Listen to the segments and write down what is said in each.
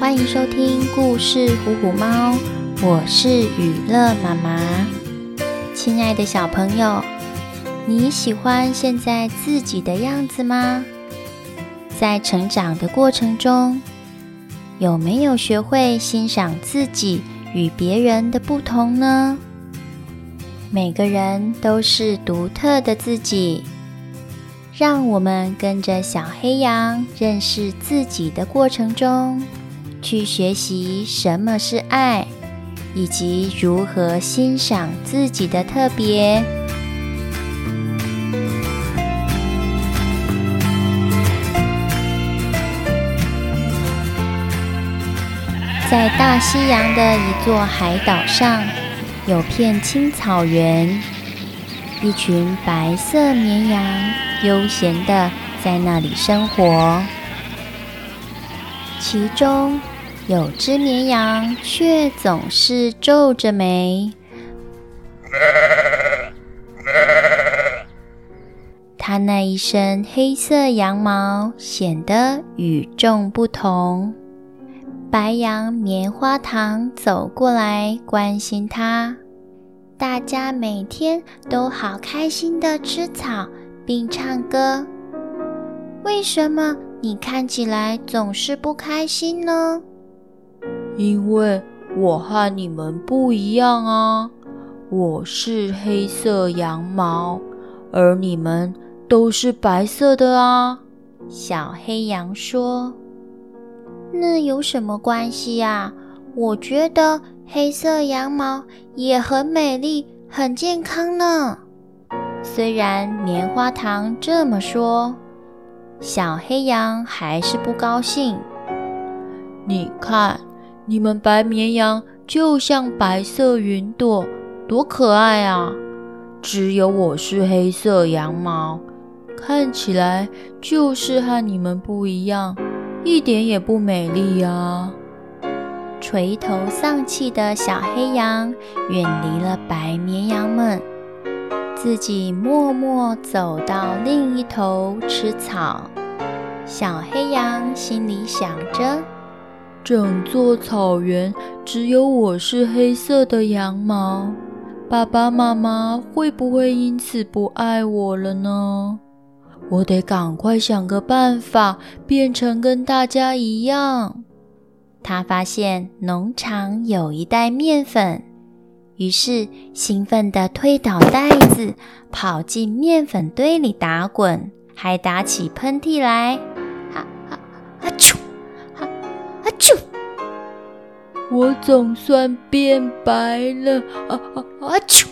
欢迎收听故事《虎虎猫》，我是雨乐妈妈。亲爱的小朋友，你喜欢现在自己的样子吗？在成长的过程中，有没有学会欣赏自己与别人的不同呢？每个人都是独特的自己，让我们跟着小黑羊认识自己的过程中，去学习什么是爱，以及如何欣赏自己的特别。在大西洋的一座海岛上，有片青草原，一群白色绵羊悠闲地在那里生活，其中。有只绵羊却总是皱着眉，它那一身黑色羊毛显得与众不同。白羊棉花糖走过来关心它，大家每天都好开心的吃草并唱歌。为什么你看起来总是不开心呢？因为我和你们不一样啊，我是黑色羊毛，而你们都是白色的啊。小黑羊说：“那有什么关系啊？我觉得黑色羊毛也很美丽，很健康呢。”虽然棉花糖这么说，小黑羊还是不高兴。你看。你们白绵羊就像白色云朵，多可爱啊！只有我是黑色羊毛，看起来就是和你们不一样，一点也不美丽啊！垂头丧气的小黑羊远离了白绵羊们，自己默默走到另一头吃草。小黑羊心里想着。整座草原只有我是黑色的羊毛，爸爸妈妈会不会因此不爱我了呢？我得赶快想个办法，变成跟大家一样。他发现农场有一袋面粉，于是兴奋地推倒袋子，跑进面粉堆里打滚，还打起喷嚏来。我总算变白了！啊啊啊！啾！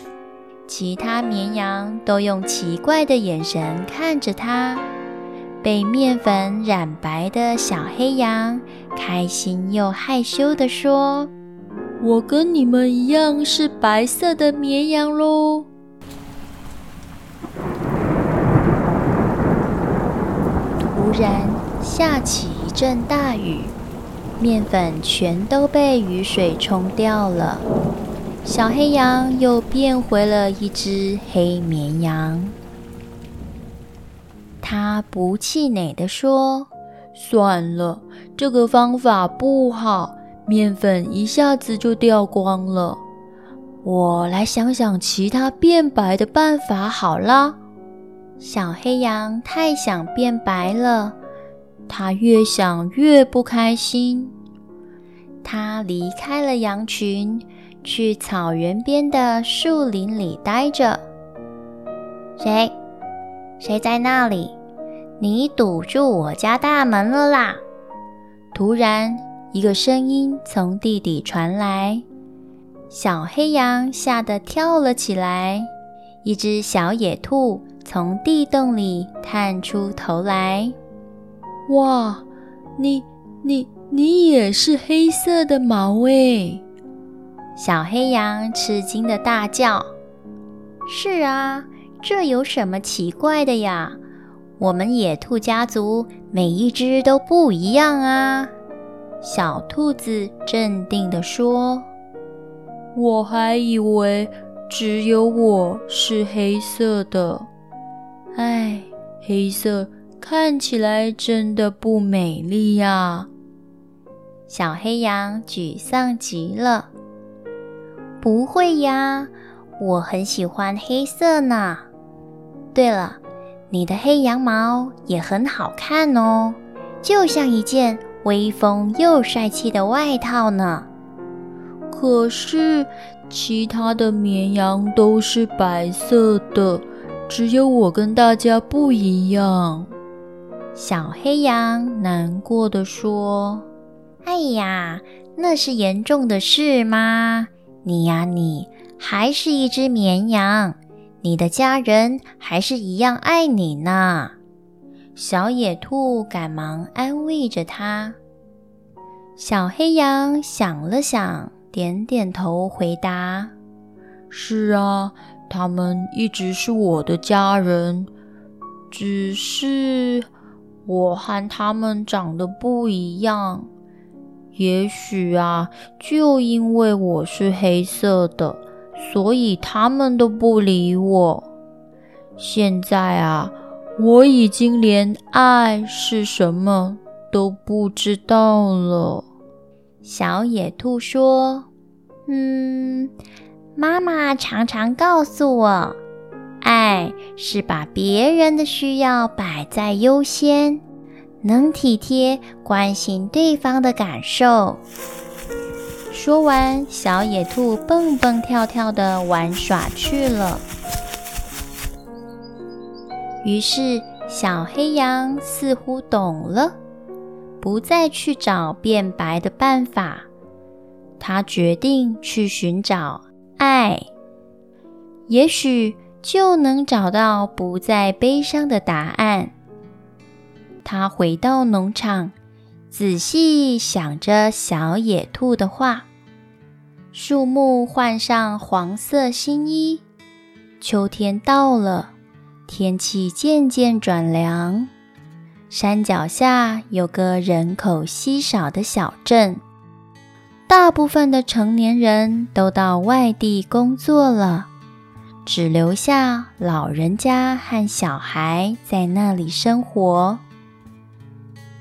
其他绵羊都用奇怪的眼神看着它。被面粉染白的小黑羊开心又害羞地说：“我跟你们一样是白色的绵羊喽！”突然下起一阵大雨。面粉全都被雨水冲掉了，小黑羊又变回了一只黑绵羊。他不气馁地说：“算了，这个方法不好，面粉一下子就掉光了。我来想想其他变白的办法好了。”小黑羊太想变白了。他越想越不开心，他离开了羊群，去草原边的树林里待着。谁？谁在那里？你堵住我家大门了啦！突然，一个声音从地底传来，小黑羊吓得跳了起来。一只小野兔从地洞里探出头来。哇，你你你也是黑色的毛诶！小黑羊吃惊的大叫：“是啊，这有什么奇怪的呀？我们野兔家族每一只都不一样啊！”小兔子镇定地说：“我还以为只有我是黑色的，唉，黑色。”看起来真的不美丽呀！小黑羊沮丧极了。不会呀，我很喜欢黑色呢。对了，你的黑羊毛也很好看哦，就像一件威风又帅气的外套呢。可是其他的绵羊都是白色的，只有我跟大家不一样。小黑羊难过地说：“哎呀，那是严重的事吗？你呀，你还是一只绵羊，你的家人还是一样爱你呢。”小野兔赶忙安慰着他。小黑羊想了想，点点头回答：“是啊，他们一直是我的家人，只是……”我和他们长得不一样，也许啊，就因为我是黑色的，所以他们都不理我。现在啊，我已经连爱是什么都不知道了。小野兔说：“嗯，妈妈常常告诉我。”爱是把别人的需要摆在优先，能体贴关心对方的感受。说完，小野兔蹦蹦跳跳地玩耍去了。于是，小黑羊似乎懂了，不再去找变白的办法。他决定去寻找爱，也许。就能找到不再悲伤的答案。他回到农场，仔细想着小野兔的话。树木换上黄色新衣，秋天到了，天气渐渐转凉。山脚下有个人口稀少的小镇，大部分的成年人都到外地工作了。只留下老人家和小孩在那里生活。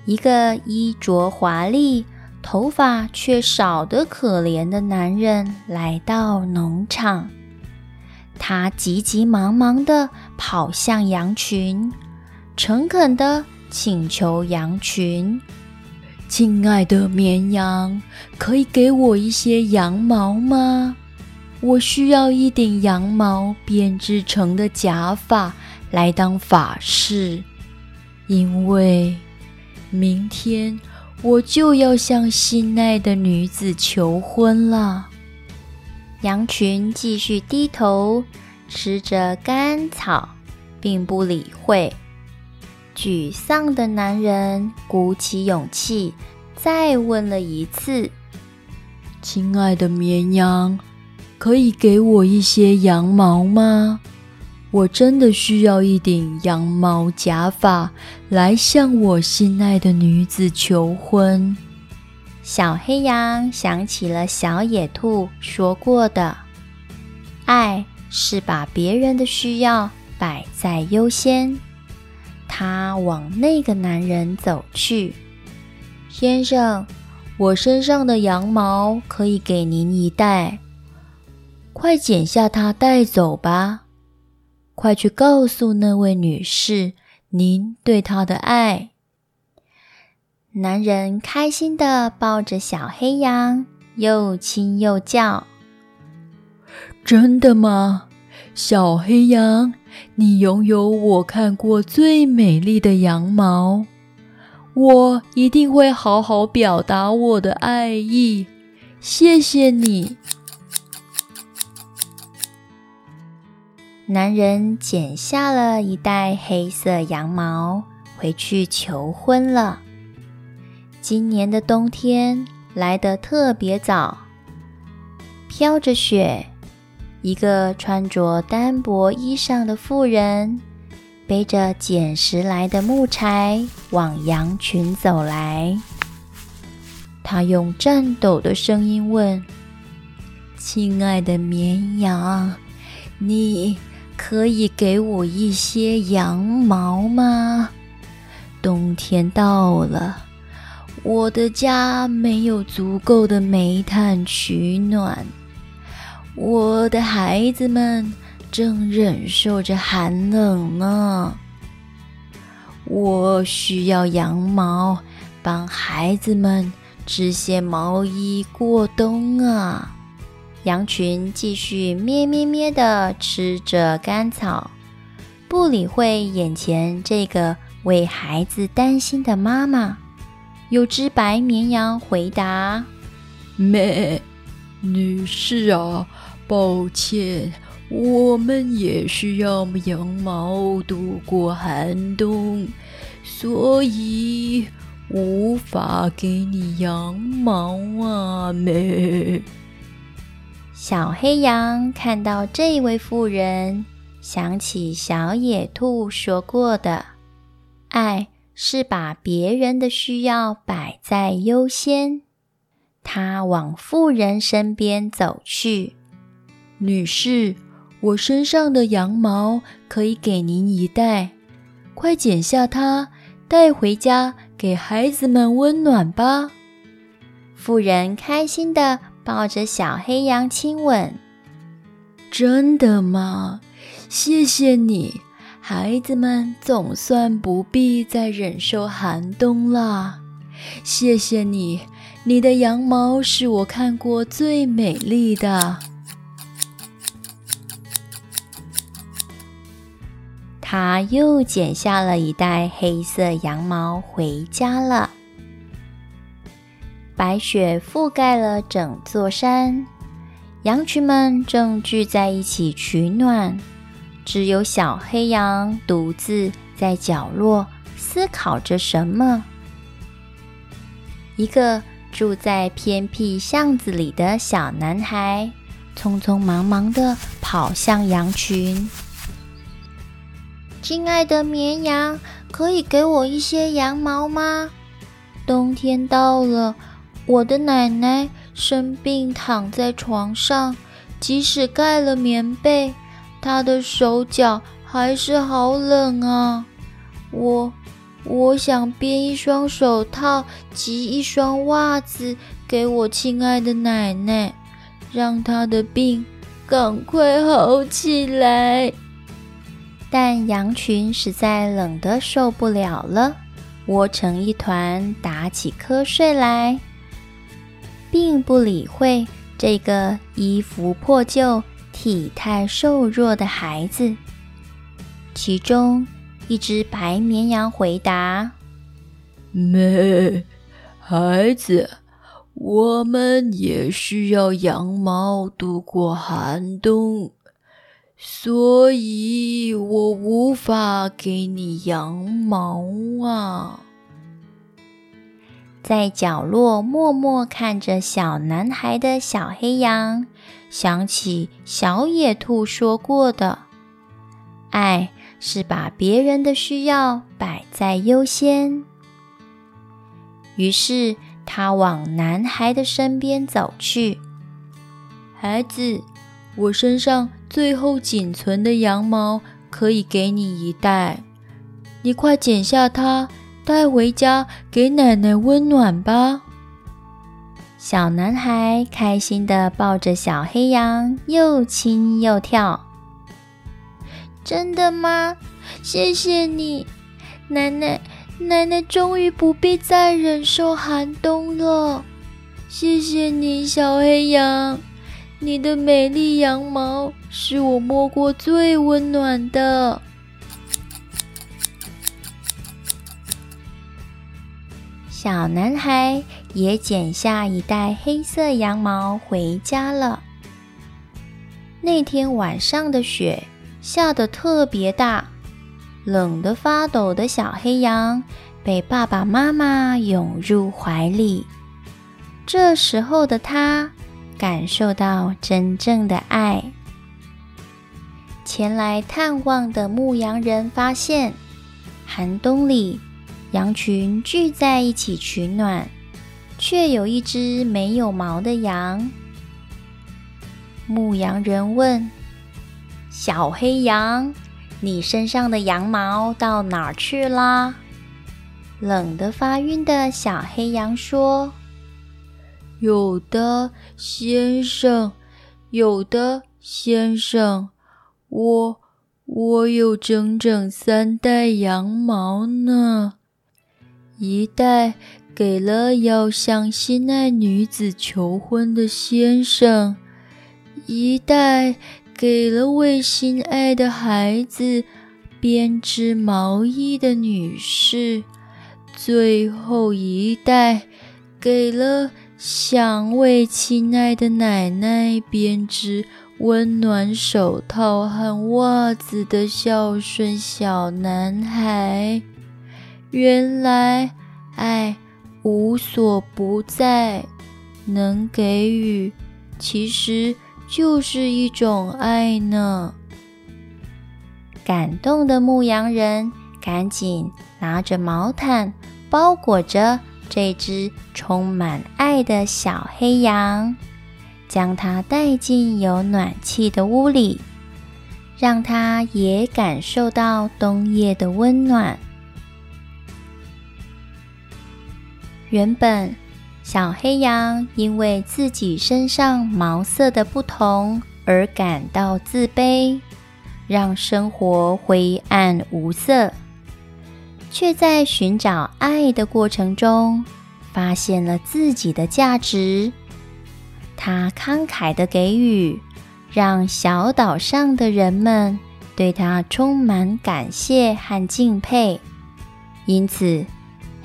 一个衣着华丽、头发却少得可怜的男人来到农场，他急急忙忙地跑向羊群，诚恳地请求羊群：“亲爱的绵羊，可以给我一些羊毛吗？”我需要一顶羊毛编织成的假发来当发饰，因为明天我就要向心爱的女子求婚了。羊群继续低头吃着干草，并不理会。沮丧的男人鼓起勇气，再问了一次：“亲爱的绵羊。”可以给我一些羊毛吗？我真的需要一顶羊毛假发来向我心爱的女子求婚。小黑羊想起了小野兔说过的：“爱是把别人的需要摆在优先。”他往那个男人走去。先生，我身上的羊毛可以给您一袋。快剪下它带走吧！快去告诉那位女士您对她的爱。男人开心地抱着小黑羊，又亲又叫。真的吗？小黑羊，你拥有我看过最美丽的羊毛，我一定会好好表达我的爱意。谢谢你。男人剪下了一袋黑色羊毛，回去求婚了。今年的冬天来得特别早，飘着雪。一个穿着单薄衣裳的妇人，背着捡拾来的木柴往羊群走来。她用颤抖的声音问：“亲爱的绵羊，你……”可以给我一些羊毛吗？冬天到了，我的家没有足够的煤炭取暖，我的孩子们正忍受着寒冷呢。我需要羊毛，帮孩子们织些毛衣过冬啊。羊群继续咩咩咩地吃着干草，不理会眼前这个为孩子担心的妈妈。有只白绵羊回答：“咩，女士啊，抱歉，我们也需要羊毛度过寒冬，所以无法给你羊毛啊，咩。”小黑羊看到这位妇人，想起小野兔说过的：“爱是把别人的需要摆在优先。”他往妇人身边走去：“女士，我身上的羊毛可以给您一袋，快剪下它，带回家给孩子们温暖吧。”妇人开心地抱着小黑羊亲吻。真的吗？谢谢你，孩子们总算不必再忍受寒冬了。谢谢你，你的羊毛是我看过最美丽的。他又剪下了一袋黑色羊毛回家了。白雪覆盖了整座山，羊群们正聚在一起取暖，只有小黑羊独自在角落思考着什么。一个住在偏僻巷子里的小男孩，匆匆忙忙地跑向羊群：“亲爱的绵羊，可以给我一些羊毛吗？冬天到了。”我的奶奶生病躺在床上，即使盖了棉被，她的手脚还是好冷啊！我我想编一双手套及一双袜子给我亲爱的奶奶，让她的病赶快好起来。但羊群实在冷得受不了了，窝成一团，打起瞌睡来。并不理会这个衣服破旧、体态瘦弱的孩子。其中一只白绵羊回答：“没，孩子，我们也需要羊毛度过寒冬，所以我无法给你羊毛啊。”在角落默默看着小男孩的小黑羊，想起小野兔说过的：“爱是把别人的需要摆在优先。”于是他往男孩的身边走去：“孩子，我身上最后仅存的羊毛可以给你一袋，你快剪下它。”带回家给奶奶温暖吧。小男孩开心地抱着小黑羊，又亲又跳。真的吗？谢谢你，奶奶，奶奶终于不必再忍受寒冬了。谢谢你，小黑羊，你的美丽羊毛是我摸过最温暖的。小男孩也剪下一袋黑色羊毛回家了。那天晚上的雪下得特别大，冷得发抖的小黑羊被爸爸妈妈拥入怀里。这时候的他感受到真正的爱。前来探望的牧羊人发现，寒冬里，羊群聚在一起取暖，却有一只没有毛的羊。牧羊人问：“小黑羊，你身上的羊毛到哪儿去啦？”冷得发晕的小黑羊说：“有的，先生，有的，先生，我我有整整三袋羊毛呢，一袋。”给了要向心爱女子求婚的先生，一袋给了为心爱的孩子编织毛衣的女士，最后一袋给了想为亲爱的奶奶编织温暖手套和袜子的孝顺小男孩。原来，爱。无所不在，能给予，其实就是一种爱呢。感动的牧羊人赶紧拿着毛毯包裹着这只充满爱的小黑羊，将它带进有暖气的屋里，让它也感受到冬夜的温暖。原本，小黑羊因为自己身上毛色的不同而感到自卑，让生活灰暗无色。却在寻找爱的过程中，发现了自己的价值。他慷慨的给予，让小岛上的人们对他充满感谢和敬佩。因此，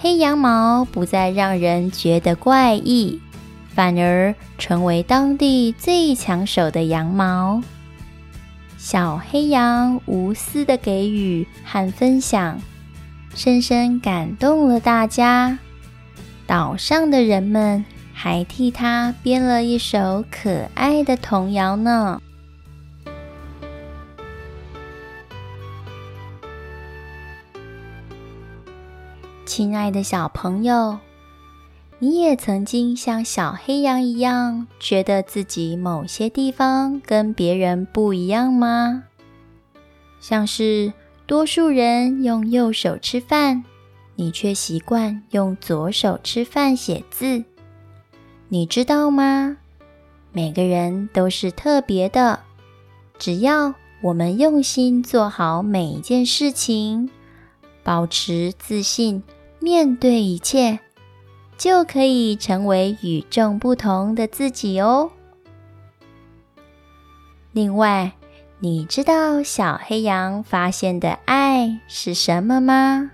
黑羊毛不再让人觉得怪异，反而成为当地最抢手的羊毛。小黑羊无私的给予和分享，深深感动了大家。岛上的人们还替他编了一首可爱的童谣呢。亲爱的小朋友，你也曾经像小黑羊一样，觉得自己某些地方跟别人不一样吗？像是多数人用右手吃饭，你却习惯用左手吃饭写字。你知道吗？每个人都是特别的，只要我们用心做好每一件事情，保持自信。面对一切，就可以成为与众不同的自己哦。另外，你知道小黑羊发现的爱是什么吗？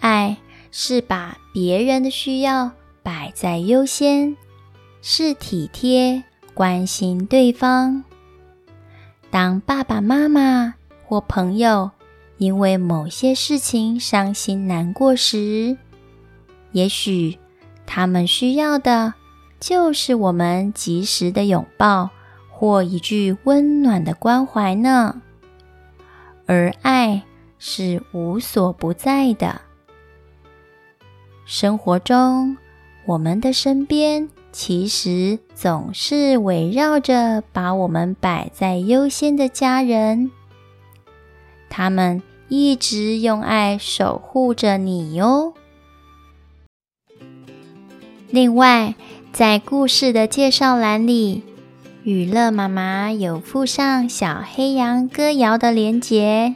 爱是把别人的需要摆在优先，是体贴关心对方。当爸爸妈妈或朋友，因为某些事情伤心难过时，也许他们需要的就是我们及时的拥抱或一句温暖的关怀呢。而爱是无所不在的，生活中我们的身边其实总是围绕着把我们摆在优先的家人。他们一直用爱守护着你哟。另外，在故事的介绍栏里，雨乐妈妈有附上小黑羊歌谣的连结。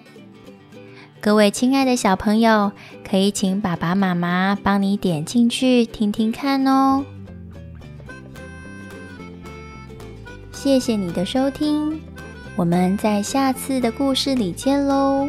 各位亲爱的小朋友，可以请爸爸妈妈帮你点进去听听看哦。谢谢你的收听。我们在下次的故事里见喽。